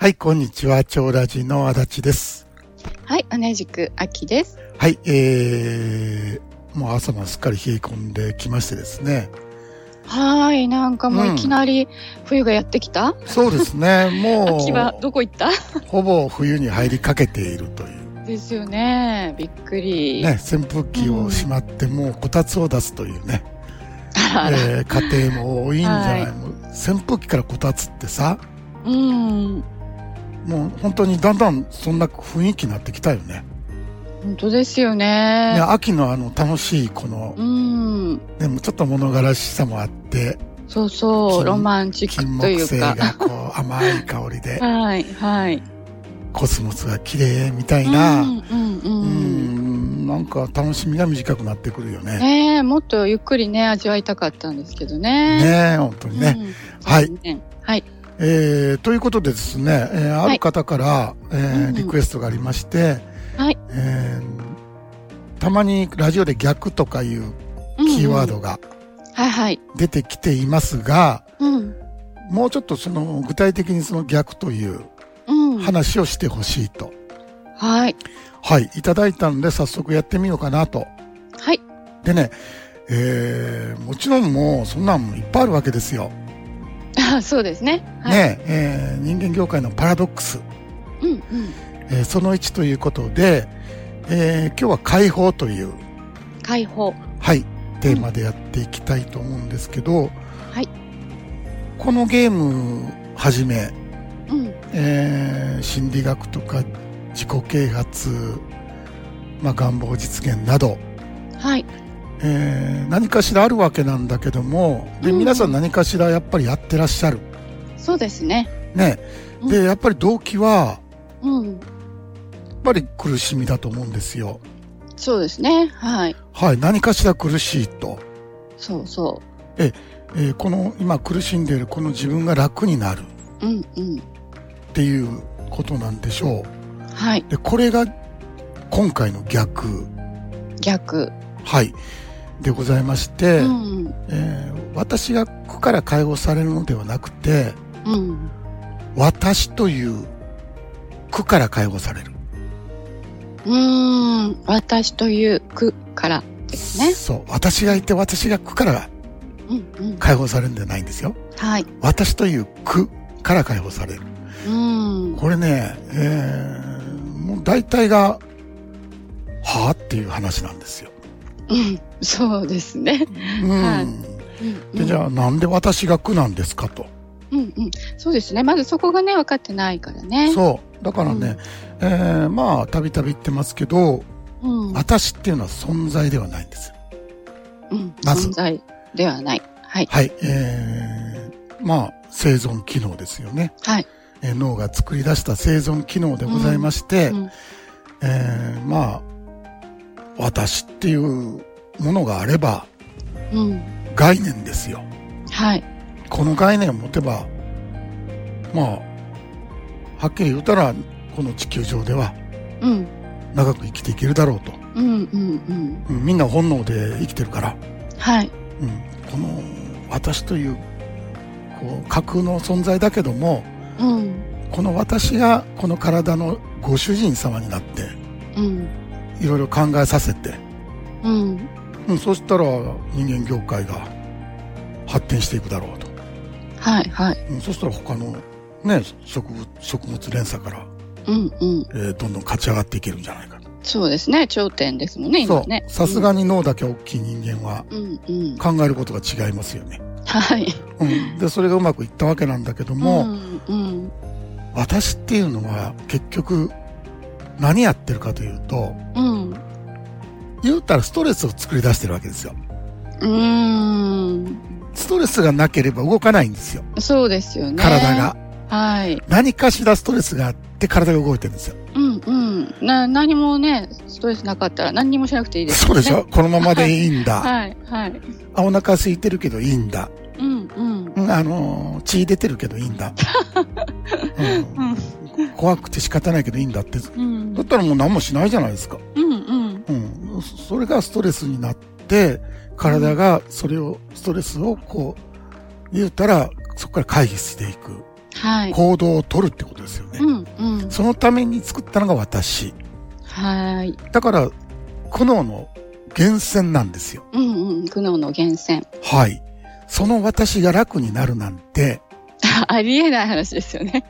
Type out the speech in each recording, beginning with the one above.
はい、こんにちは。超ラジの足立です。はい、同じく秋です。はい、えー、もう朝もすっかり冷え込んできましてですね。はい、なんかもういきなり冬がやってきた、そうですね、も 秋はう、どこ行った？ほぼ冬に入りかけているという。ですよね。びっくり。ね、扇風機をしまって、もうこたつを出すというね、あらえー家庭も多いんじゃない、はい？もう扇風機からこたつってさ、うん。もう本当にだんだんそんな雰囲気になってきたよね。本当ですよね。ね秋のあの楽しいこの、うん。でもちょっと物悲しさもあって、そうそう、金ロマンチッ金クという木犀がか。こう甘い香りで、はい、はい。コスモスが綺麗みたいな、うん、うん、ううん。ん、なんか楽しみが短くなってくるよね。ねえ、もっとゆっくりね、味わいたかったんですけどね。ねえ、本当にね。うんはい。はい。えー、ということでですね、えーある方から、えーうんリクエストがありまして、はい。えーたまにラジオで逆とかいうキーワードがはい、はい。出てきていますが、うん。もうちょっとその具体的にその逆といううん。話をしてほしいと。はい。はい、いただいたので早速やってみようかなと。はい。でね、えー、もちろんもうそんなんもいっぱいあるわけですよ。あ そうですね。はい。ね、えー人間業界のパラドックス、うん、うん。えーその1ということで、えー今日は解放という、解放。はい、テーマでやっていきたいと思うんですけど、はい。このゲームはじめ、うん。えー心理学とか自己啓発、まあ、願望実現など、はい。えー何かしらあるわけなんだけども、で、うん皆さん何かしらやっぱりやってらっしゃる。そうですね。ね。で、やっぱり動機は、うん。やっぱり苦しみだと思うんですよ。そうですね。はい。はい。何かしら苦しいと。そうそえーこの今苦しんでいるこの自分が楽になるう。うんうん。っていうことなんでしょはい。う。で、これが今回の逆。逆。はい。でございまして、うん。えー私が苦から解放されるのではなくて、うん。私という苦から解放される。うーん。私という句からですね。そう。私がいて私が苦からうんうん。解放されるんじゃないんですよ。はい。私という苦から解放される。うん。これね、えー、もう大体が、はあっていう話なんですよ。うん。そうですね。うん。はいうんで、じゃあなんで私が苦なんですかと。うんうん。そうですね。まずそこがね、分かってないからね。そう。だからね、えー、まあ、たびたび言ってますけど、うん。私っていうのは存在ではないんですよ。うん。まず存在ではない。はい。はい。えー、まあ、生存機能ですよね。はい。えー脳が作り出した生存機能でございまして、うんえー、まあ、私っていうものがあればうん。概念ですよ。はい。この概念を持てば、まあ、はっきり言うたら、この地球上ではうん。長く生きていけるだろうと。うんうんうん。うんみんな本能で生きてるから、はい。うん、この私という、こう、架空の存在だけども、うん。この私がこの体のご主人様になって、うん。いろいろ考えさせて、うん。うん、そしたら人間業界が発展していくだろうと。はいはい。うん、そしたら他のね、植物、食物連鎖から、うんうん。えーどんどん勝ち上がっていけるんじゃないかと。そうですね。頂点ですもんね、そ今ね。う。さすがに脳だけ大きい人間はうんうん。考えることが違いますよね。はい。うん。で、それがうまくいったわけなんだけども、うんうん。私っていうのは結局何やってるかというと、うん。言うたらストレスを作り出してるわけですよ。うーん。ストレスがなければ動かないんですよ。そうですよね。体。が。はい。何かしらストレスがあって体が動いてるんですよ。うんうん。な、何もね、ストレスなかったら何にもしなくていいですよね。そうでしょ？このままでいいんだ。はい、はい。あ、お腹空いてるけどいいんだ。うんうん。うんあのー血出てるけどいいんだ。うん、怖くて仕方ないけどいいんだって。うん。だったらもう何もしないじゃないですか。うんうん。うん。そそれがストレスになって、体がそれを、ストレスをこう、言うたら、そこから回避していく。はい。行動を取るってことですよね。うん、うん。そのために作ったのが私。はい。だから、苦悩の源泉なんですよ。うん、うん。苦悩の源泉。はい。その私が楽になるなんて、ありえない話ですよね。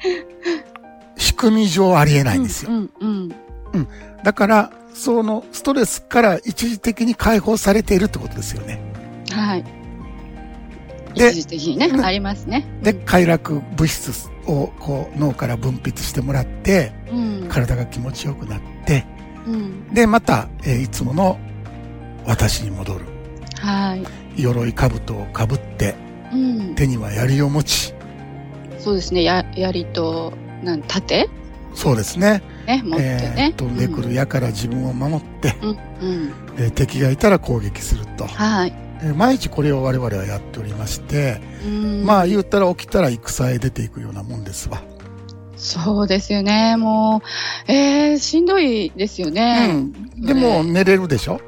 仕組み上ありえないんですよ。うん、うん。だから、そのストレスから一時的に解放されているってことですよね。はい。で一時的にね、うんありますね。で、快楽物質をこう脳から分泌してもらって、うん。体が気持ちよくなって、うん。で、また、えーいつもの私に戻る。はい。鎧兜をかぶって、うん。手には槍を持ち、そうですね。や、槍と、なん、盾？そうですね。ね、持ってね。えー飛んでくる矢から自分を守って、うん。えー敵がいたら攻撃すると。はい。えー毎日これを我々はやっておりまして、うん。まあ言ったら起きたら戦へ出ていくようなもんですわ。そうですよね。もう、えー、しんどいですようね。ん。でも寝れるでしょ？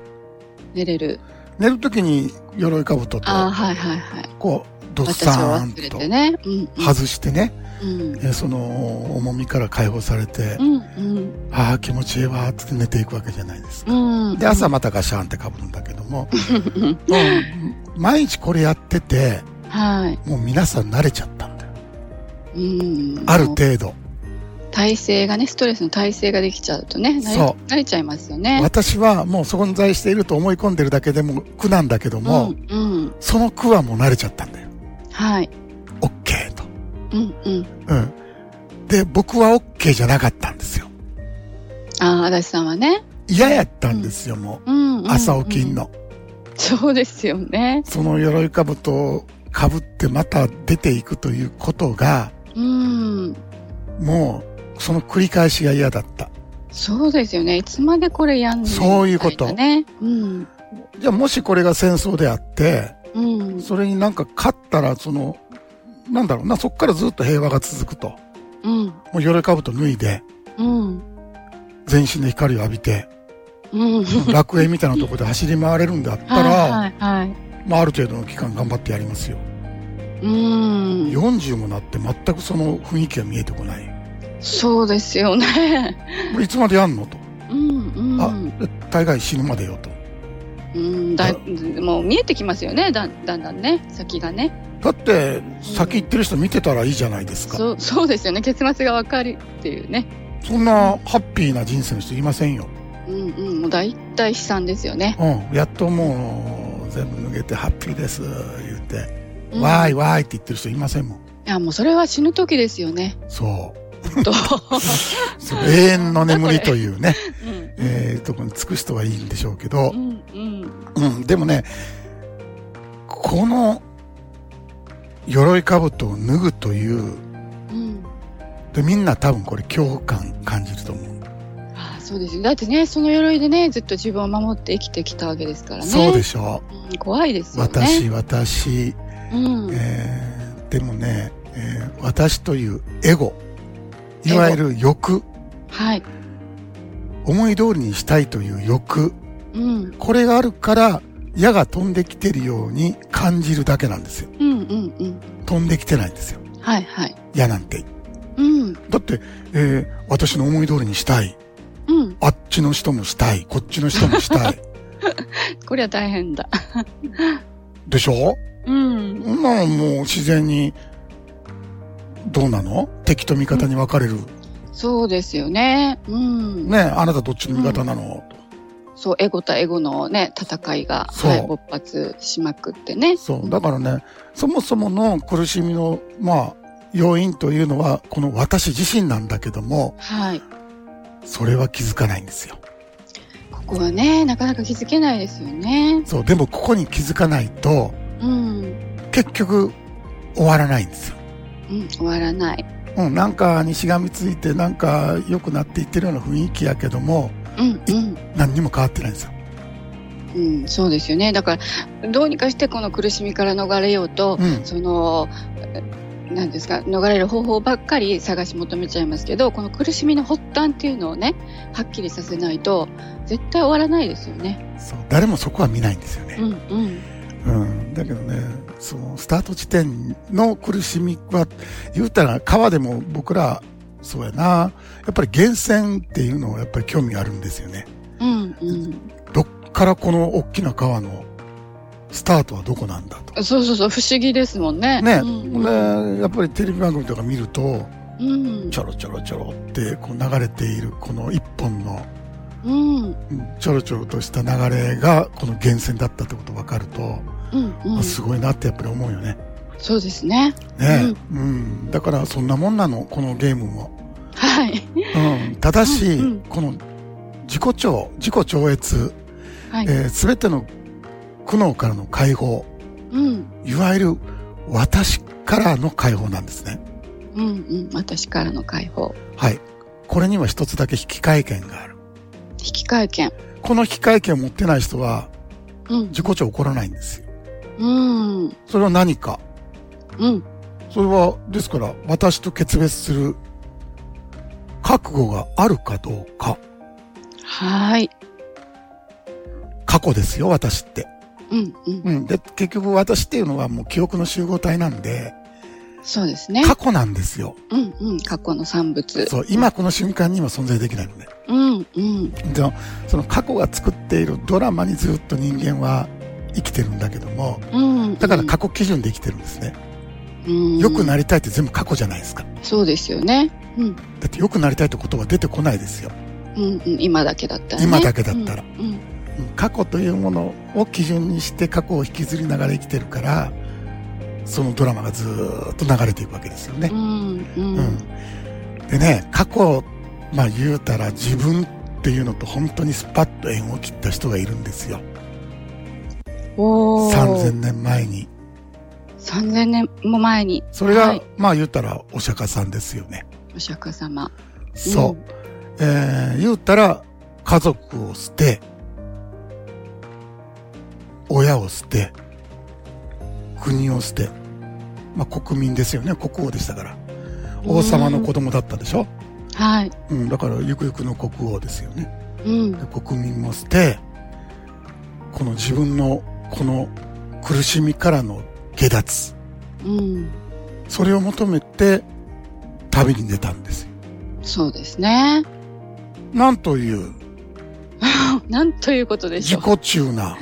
寝れる。寝るときに鎧兜と、ああ、はいはいはい。こう、どっさーんとてね。うん、うん。外してね、うん。えーその重みから解放されて、うん、うん。ああ、気持ちいいわーって寝ていくわけじゃないですか。うん。で、朝またガシャンって被るんだけども、毎日これやってて、はい。もう皆さん慣れちゃったんだよ。うん。ある程度。体勢がね、ストレスの体勢ができちゃうとね、慣れそ慣れちゃいますよね。私はもう存在していると思い込んでるだけでも苦なんだけども、うん、うん。その苦はもう慣れちゃったんだよ。はい。うん、うん。うん。で、僕はオッケーじゃなかったんですよ。ああ、足立さんはね。嫌やったんですよ、もうん、うん。う。朝起きんの。の。そうですよね。その鎧兜を被ってまた出ていくということが、うん。もう、その繰り返しが嫌だった。そうですよね。いつまでこれやんのそういうことね。うん。じゃあもしこれが戦争であって、うん。それになんか勝ったら、その、なんだろうな、そっからずっと平和が続くと。うん。もう鎧兜脱いで、うん。全身の光を浴びて、うん。楽園みたいなところで走り回れるんだったら、はいはいはい。まあある程度の期間頑張ってやりますよ。うん。40もなって全くその雰囲気が見えてこない。そうですよね。これいつまでやんの？と。うんうん。あ、大概死ぬまでよと。うん、だもう見えてきますよね。だだんだんね。先がね。だって、先行ってる人見てたらいいじゃないですか。そう、そうですよね。結末がわかるっていうね。そんなハッピーな人生の人いませんよ。うんうん。もう大体悲惨ですよね。うん。やっともう、全部脱げてハッピーです、言って。うんわーいわーいって言ってる人いませんもん。いや、もうそれは死ぬ時ですよね。そう。と。永遠の眠りというね、うんえー、とこにつく人はいいんでしょうけどう、んうん。うん、でもね、この、鎧兜を脱ぐという、うん。でみんな多分これ恐怖感感じると思う。あそうですよ。だってね、その鎧でね、ずっと自分を守って生きてきたわけですからね。そうでしょうん怖いですよね。私、私、うん。えーでもね、えー私というエゴ、いわゆる欲、はい。思い通りにしたいという欲、うん。これがあるから、矢が飛んできてるように感じるだけなんですよ。うんうんうん。飛んできてないんですよ。はいはい。矢なんて。うん。だって、えー私の思い通りにしたい。うん。あっちの人もしたい。こっちの人もしたい。これは大変だ。でしょ？うん。そんなのもう自然に、どうなの？敵と味方に分かれる。そうですよね。うん。ねあなたどっちの味方なの、そう、エゴとエゴのね、戦いが、はい、勃発しまくってね。そう。だからね、そもそもの苦しみの、まあ、要因というのは、この私自身なんだけども、はい。それは気づかないんですよ。ここはね、なかなか気づけないですよね。そう。でもここに気づかないと、うん。結局、終わらないんですよ。うん、終わらない。うん、なんかにしがみついて、なんか良くなっていってるような雰囲気やけども、うん、うん。何にも変わってないんですよ。うん、そうですよね。だから、どうにかしてこの苦しみから逃れようと、うん。その、何ですか、逃れる方法ばっかり探し求めちゃいますけど、この苦しみの発端っていうのをね、はっきりさせないと、絶対終わらないですよね。そう。誰もそこは見ないんですよね。うん、うん。うん。でだけどね、そのスタート地点の苦しみは、言うたら川でも僕ら、そうやな、やっぱり源泉っていうのはやっぱり興味あるんですよね。うんうん。どっからこの大きな川のスタートはどこなんだと。そうそうそう、不思議ですもんね。ね、うんでやっぱりテレビ番組とか見ると、うん。ちょろちょろちょろってこう流れているこの一本のうん。うんちょろちょろとした流れがこの源泉だったってこと分かると、うん。うんあ。すごいなってやっぱり思うよね。そうですね。ね、うん、だからそんなもんなの、このゲームも。はい。うん、ただし、うんうんこの自己超、自己超越、はい。えー、全ての苦悩からの解放、うん。いわゆる私からの解放なんですね。うんうん。私からの解放。はい。これには一つだけ引換券がある。引換券。この引換券を持ってない人はうん。自己超起こらないんですよ。うん。それは何かうん。それは、ですから、私と決別する覚悟があるかどうか。はい。過去ですよ、私って。うんうん。うん。で、結局私っていうのはもう記憶の集合体なんで、そうですね。過去なんですよ。うんうん。過去の産物。そう、今この瞬間には存在できないので。うんうん。でも、その過去が作っているドラマにずっと人間は生きてるんだけども、うん。だから過去基準で生きてるんですね。うん、良くなりたいって全部過去じゃないですか。そうですよね。うん。だって良くなりたいって言葉出てこないですよ。うんうん。今だけだったらね。今だけだったらうん。うんうん過去というものを基準にして過去を引きずりながら生きてるから、そのドラマがずーっと流れていくわけですよねう。んうん。うん。でね、過去、まあ言うたら自分っていうのと本当にスパッと縁を切った人がいるんですよ。おー3000年前に。3000年も前に。それが、はいまあ言うたらお釈迦さんですよね。お釈迦様。そう。んえー、言うたら家族を捨て、親を捨て、国を捨て、まあ国民ですよね。国王でしたから。王様の子供だったでしょ？はい。うん、だからゆくゆくの国王ですよね。うん。で国民も捨て、この自分のこの苦しみからの下脱、うん。それを求めて旅に出たんですよ。そうですね。なんという？なんということでしょう。自己中な、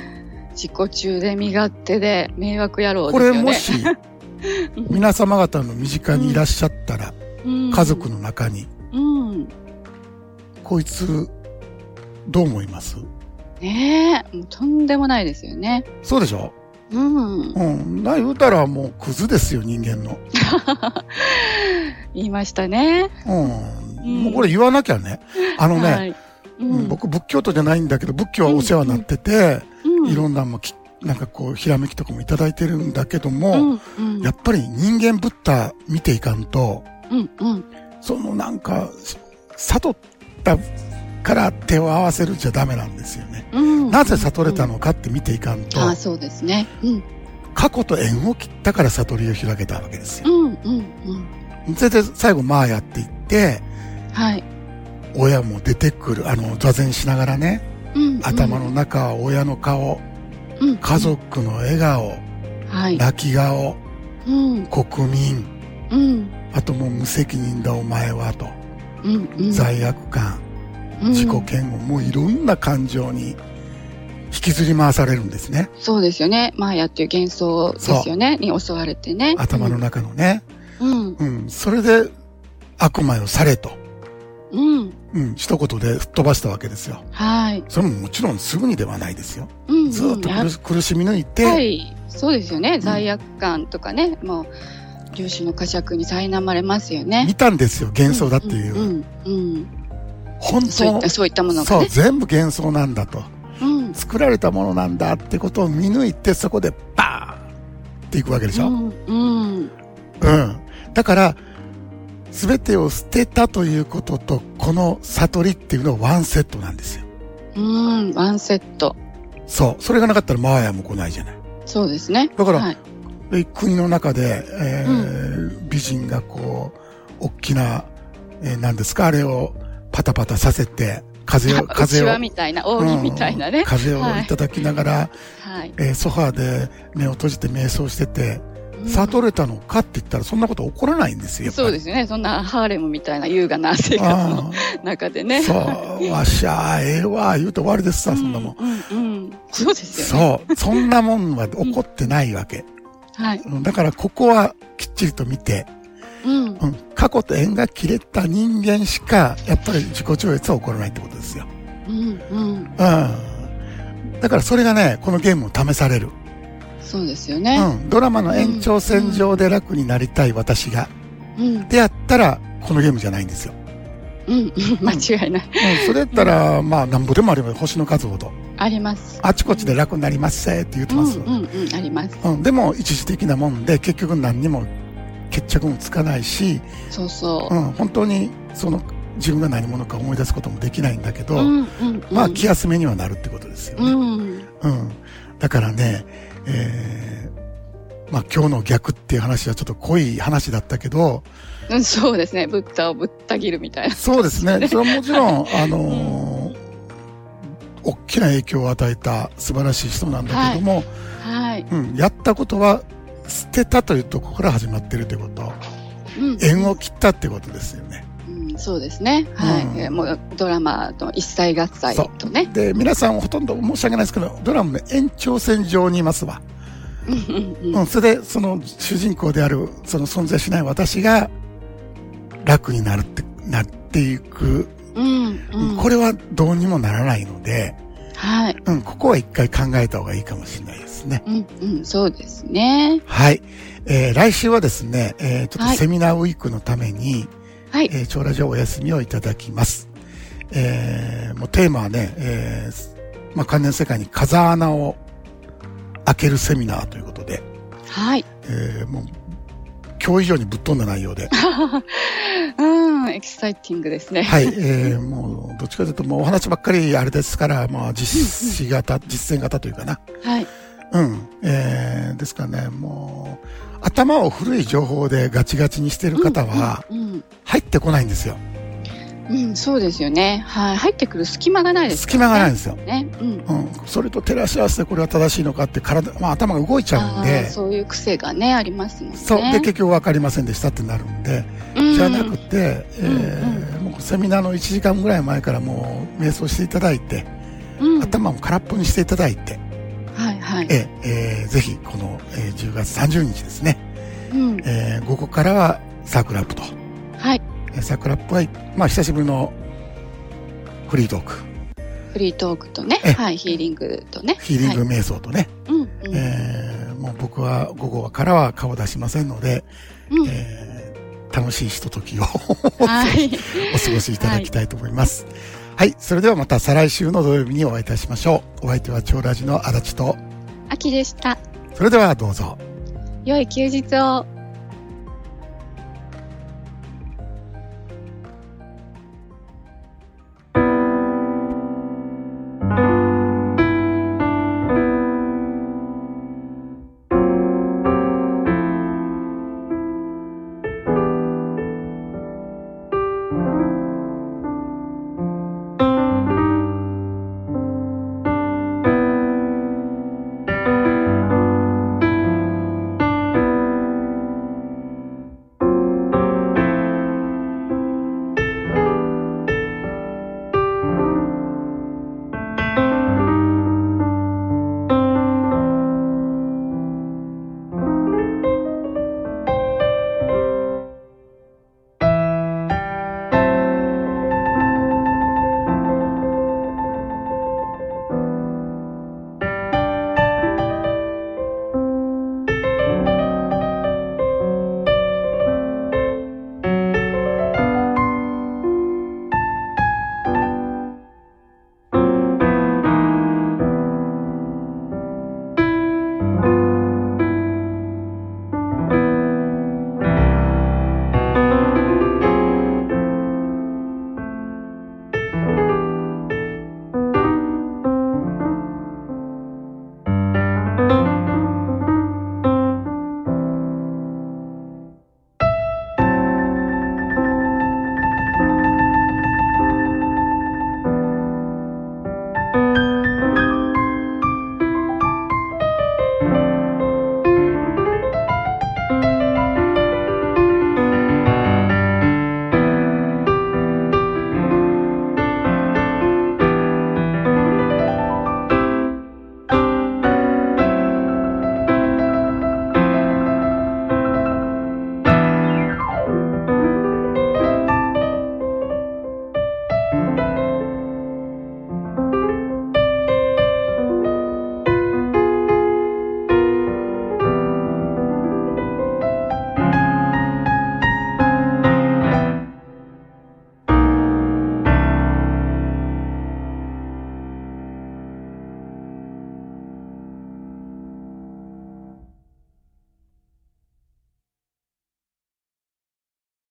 自己中で身勝手で迷惑野郎ですよね。これもし 皆様方の身近にいらっしゃったら、うん家族の中に、うん。こいつ、どう思います？ねえ、もうとんでもないですよね。そうでしょ？うん。うん。な言うたらもうクズですよ、人間の。言いましたね。うん。うんもうこれ言わなきゃね。あのね、はい。ううん僕仏教徒じゃないんだけど、仏教はお世話になってて、うんいろんなもき、なんかこう、ひらめきとかもいただいてるんだけども、うんうんやっぱり人間ブッダ見ていかんと、うんうんそのなんか、悟ったから手を合わせるじゃダメなんですよね。うんなぜ悟れたのかって見ていかんと、ああ、そうですね。うん過去と縁を切ったから悟りを開けたわけですよ。うんうんうん。それで最後マーヤって言って、はい。親も出てくる、あの、座禅しながらね、うん頭の中は親の顔、うん家族の笑顔、はい。泣き顔、うん国民、うんあともう無責任だお前はと、うんうん。罪悪感、うん自己嫌悪、もういろんな感情に引きずり回されるんですね。そうですよね。マーヤっていう幻想ですよね。に襲われてね。頭の中のね。うん。うん。それで悪魔よされと、うん。うん、一言で吹っ飛ばしたわけですよ。はい。それももちろんすぐにではないですよ。うん。ずーっとや苦しみ抜いて、はい。そうですよね。罪悪感とかね。もう、粒子の呵責に苛まれますよね。見たんですよ、幻想だっていう。うん。うん。ういった、そういったものがそう、ね。全部幻想なんだと。うん。作られたものなんだってことを見抜いて、そこでバーンっていくわけでしょ。うん。うん。うん。だから、すべてを捨てたということと、この悟りっていうのはワンセットなんですよ。うん。ワンセット。そう。それがなかったらマーヤも来ないじゃない。そうですね。だからはい。で国の中で、えー美人がこう、大きな、えー何ですか、あれをパタパタさせて、風を、風を。みたいな、扇みたいなね。うん、風をいただきながら、はい、えー、ソファーで目を閉じて瞑想してて、悟れたのかって言ったらそんなこと起こらないんですよ。そうですね。そんなハーレムみたいな優雅な生活の中でね。そう、わしゃええわ、言うと終わりですさ、そんなもん。うん、うん、そうですよね。そう。そんなもんは起こってないわけ。はい。だからここはきっちりと見て、うん、うん、過去と縁が切れた人間しか、やっぱり自己超越は起こらないってことですよ。うん、うん。うん。だからそれがね、このゲームを試される。そうですよね。うん。ドラマの延長線上で楽になりたい私が。うん。でやったら、このゲームじゃないんですよ。うん、間違いない。うん、それやったら、まあ、なんぼでもあります。星の数ほど。あります。あちこちで楽になりますせって言ってます。うん、うん、うん、あります。うん、でも、一時的なもんで、結局何にも決着もつかないし、そうそう。うん、本当に、その、自分が何者か思い出すこともできないんだけど、うんうんうん、まあ気休めにはなるってことですよね。うん、うん、だからね、えー、まあ今日の逆っていう話はちょっと濃い話だったけど、うん、そうですね。ブッダをぶった切るみたいな、そうですね。それはもちろん、あのー、大きな影響を与えた素晴らしい人なんだけども、はい、はい、うん、やったことは捨てたというところから始まってるということ。うん、縁を切ったってことですよね。うん、そうですね。はい。うん、もうドラマと一切合切とね。で、皆さんほとんど申し訳ないですけど、ドラマの延長線上にいますわ。うん、それで、その主人公である、その存在しない私が楽になるって、なっていく。うん、うん、これはどうにもならないので、はい。うん、ここは一回考えた方がいいかもしれないですね。うん、うん、そうですね。はい。えー、来週はですね、えー、ちょっとセミナーウィークのために、はい。えー、超ラジオお休みをいただきます。えー、もうテーマはね、えー、まあ、関連世界に風穴を開けるセミナーということで。はい。えー、もう、今日以上にぶっ飛んだ内容で。うん、エキサイティングですね。はい、えー、もう、どっちかというと、もうお話ばっかりあれですから、まあ、実施型、実践型というかな。はい。うん、えー、ですかね、もう、頭を古い情報でガチガチにしてる方は、入ってこないんですよ。うん、そうですよね。はい。入ってくる隙間がないです、ね、隙間がないんですよ。ね。うん。うん。それと照らし合わせてこれは正しいのかって体、まあ頭が動いちゃうんで。そういう癖がね、ありますもんね。そう。で、結局分かりませんでしたってなるんで。うん、じゃなくて、えー、うん、もうセミナーの1時間ぐらい前からもう瞑想していただいて、うん、頭も空っぽにしていただいて、はいはい。ええー、ぜひこの、えー、10月30日ですね。うん。えー、午後からはサークルアップと。はい。サークルアップは、まあ久しぶりのフリートーク。フリートークとね、はい、ヒーリングとね。ヒーリング瞑想とね。はい、えー、もう僕は午後からは顔出しませんので、うん、えー、楽しいひとときを はい、お過ごしいただきたいと思います。はいはい。それではまた再来週の土曜日にお会いいたしましょう。お相手は超ラジの足立と、秋でした。それではどうぞ。良い休日を。